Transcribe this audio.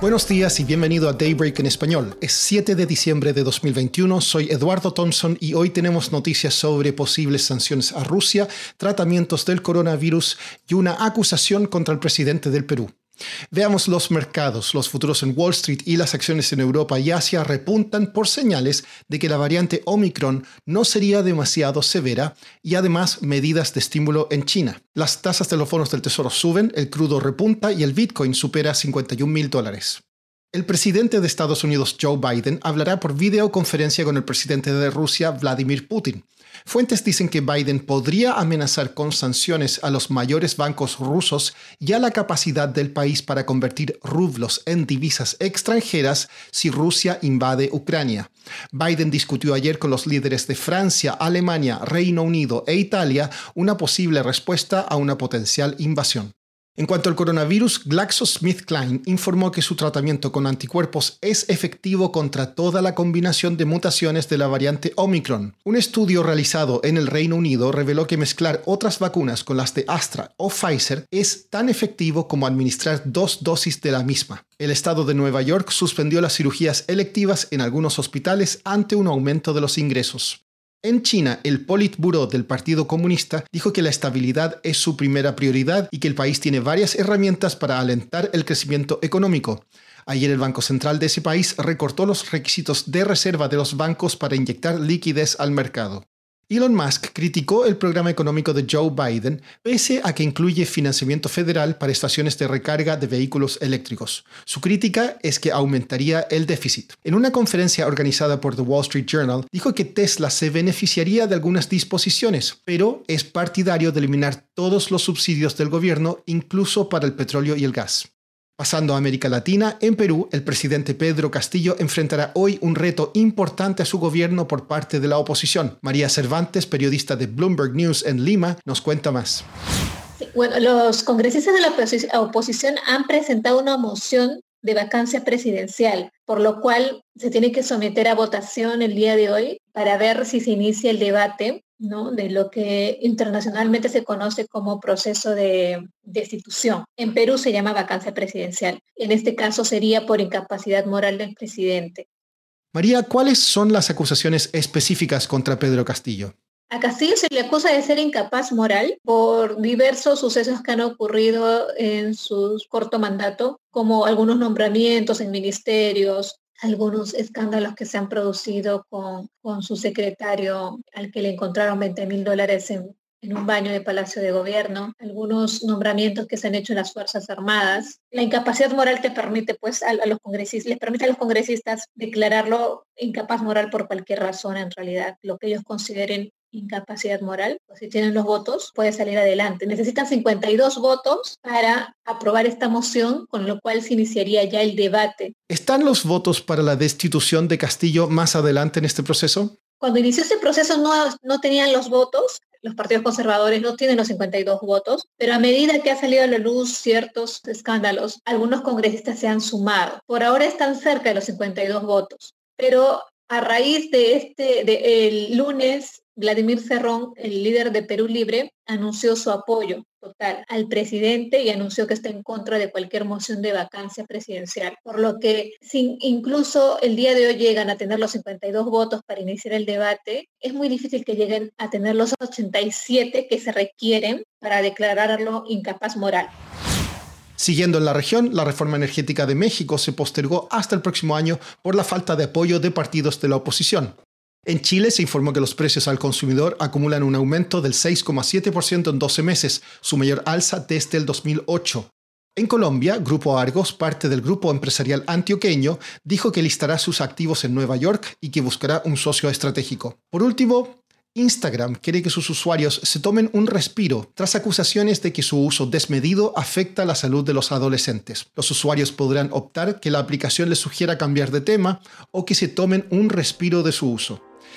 Buenos días y bienvenido a Daybreak en español. Es 7 de diciembre de 2021, soy Eduardo Thompson y hoy tenemos noticias sobre posibles sanciones a Rusia, tratamientos del coronavirus y una acusación contra el presidente del Perú. Veamos los mercados. Los futuros en Wall Street y las acciones en Europa y Asia repuntan por señales de que la variante Omicron no sería demasiado severa y además medidas de estímulo en China. Las tasas de los bonos del tesoro suben, el crudo repunta y el Bitcoin supera 51 mil dólares. El presidente de Estados Unidos, Joe Biden, hablará por videoconferencia con el presidente de Rusia, Vladimir Putin. Fuentes dicen que Biden podría amenazar con sanciones a los mayores bancos rusos y a la capacidad del país para convertir rublos en divisas extranjeras si Rusia invade Ucrania. Biden discutió ayer con los líderes de Francia, Alemania, Reino Unido e Italia una posible respuesta a una potencial invasión. En cuanto al coronavirus, GlaxoSmithKline informó que su tratamiento con anticuerpos es efectivo contra toda la combinación de mutaciones de la variante Omicron. Un estudio realizado en el Reino Unido reveló que mezclar otras vacunas con las de Astra o Pfizer es tan efectivo como administrar dos dosis de la misma. El estado de Nueva York suspendió las cirugías electivas en algunos hospitales ante un aumento de los ingresos. En China, el Politburo del Partido Comunista dijo que la estabilidad es su primera prioridad y que el país tiene varias herramientas para alentar el crecimiento económico. Ayer el Banco Central de ese país recortó los requisitos de reserva de los bancos para inyectar liquidez al mercado. Elon Musk criticó el programa económico de Joe Biden pese a que incluye financiamiento federal para estaciones de recarga de vehículos eléctricos. Su crítica es que aumentaría el déficit. En una conferencia organizada por The Wall Street Journal, dijo que Tesla se beneficiaría de algunas disposiciones, pero es partidario de eliminar todos los subsidios del gobierno, incluso para el petróleo y el gas. Pasando a América Latina, en Perú, el presidente Pedro Castillo enfrentará hoy un reto importante a su gobierno por parte de la oposición. María Cervantes, periodista de Bloomberg News en Lima, nos cuenta más. Bueno, los congresistas de la oposición han presentado una moción de vacancia presidencial, por lo cual se tiene que someter a votación el día de hoy para ver si se inicia el debate de lo que internacionalmente se conoce como proceso de destitución. En Perú se llama vacancia presidencial. En este caso sería por incapacidad moral del presidente. María, ¿cuáles son las acusaciones específicas contra Pedro Castillo? A Castillo se le acusa de ser incapaz moral por diversos sucesos que han ocurrido en su corto mandato, como algunos nombramientos en ministerios, algunos escándalos que se han producido con, con su secretario al que le encontraron 20 mil dólares en, en un baño de Palacio de Gobierno, algunos nombramientos que se han hecho en las Fuerzas Armadas. La incapacidad moral te permite, pues, a, a, los congresistas, les permite a los congresistas declararlo incapaz moral por cualquier razón, en realidad, lo que ellos consideren incapacidad moral, pues si tienen los votos, puede salir adelante. Necesitan 52 votos para aprobar esta moción, con lo cual se iniciaría ya el debate. ¿Están los votos para la destitución de Castillo más adelante en este proceso? Cuando inició este proceso no, no tenían los votos, los partidos conservadores no tienen los 52 votos, pero a medida que ha salido a la luz ciertos escándalos, algunos congresistas se han sumado. Por ahora están cerca de los 52 votos, pero a raíz de este, de, el lunes Vladimir Cerrón, el líder de Perú Libre, anunció su apoyo total al presidente y anunció que está en contra de cualquier moción de vacancia presidencial. Por lo que si incluso el día de hoy llegan a tener los 52 votos para iniciar el debate, es muy difícil que lleguen a tener los 87 que se requieren para declararlo incapaz moral. Siguiendo en la región, la reforma energética de México se postergó hasta el próximo año por la falta de apoyo de partidos de la oposición. En Chile se informó que los precios al consumidor acumulan un aumento del 6,7% en 12 meses, su mayor alza desde el 2008. En Colombia, Grupo Argos, parte del grupo empresarial antioqueño, dijo que listará sus activos en Nueva York y que buscará un socio estratégico. Por último, Instagram quiere que sus usuarios se tomen un respiro tras acusaciones de que su uso desmedido afecta la salud de los adolescentes. Los usuarios podrán optar que la aplicación les sugiera cambiar de tema o que se tomen un respiro de su uso.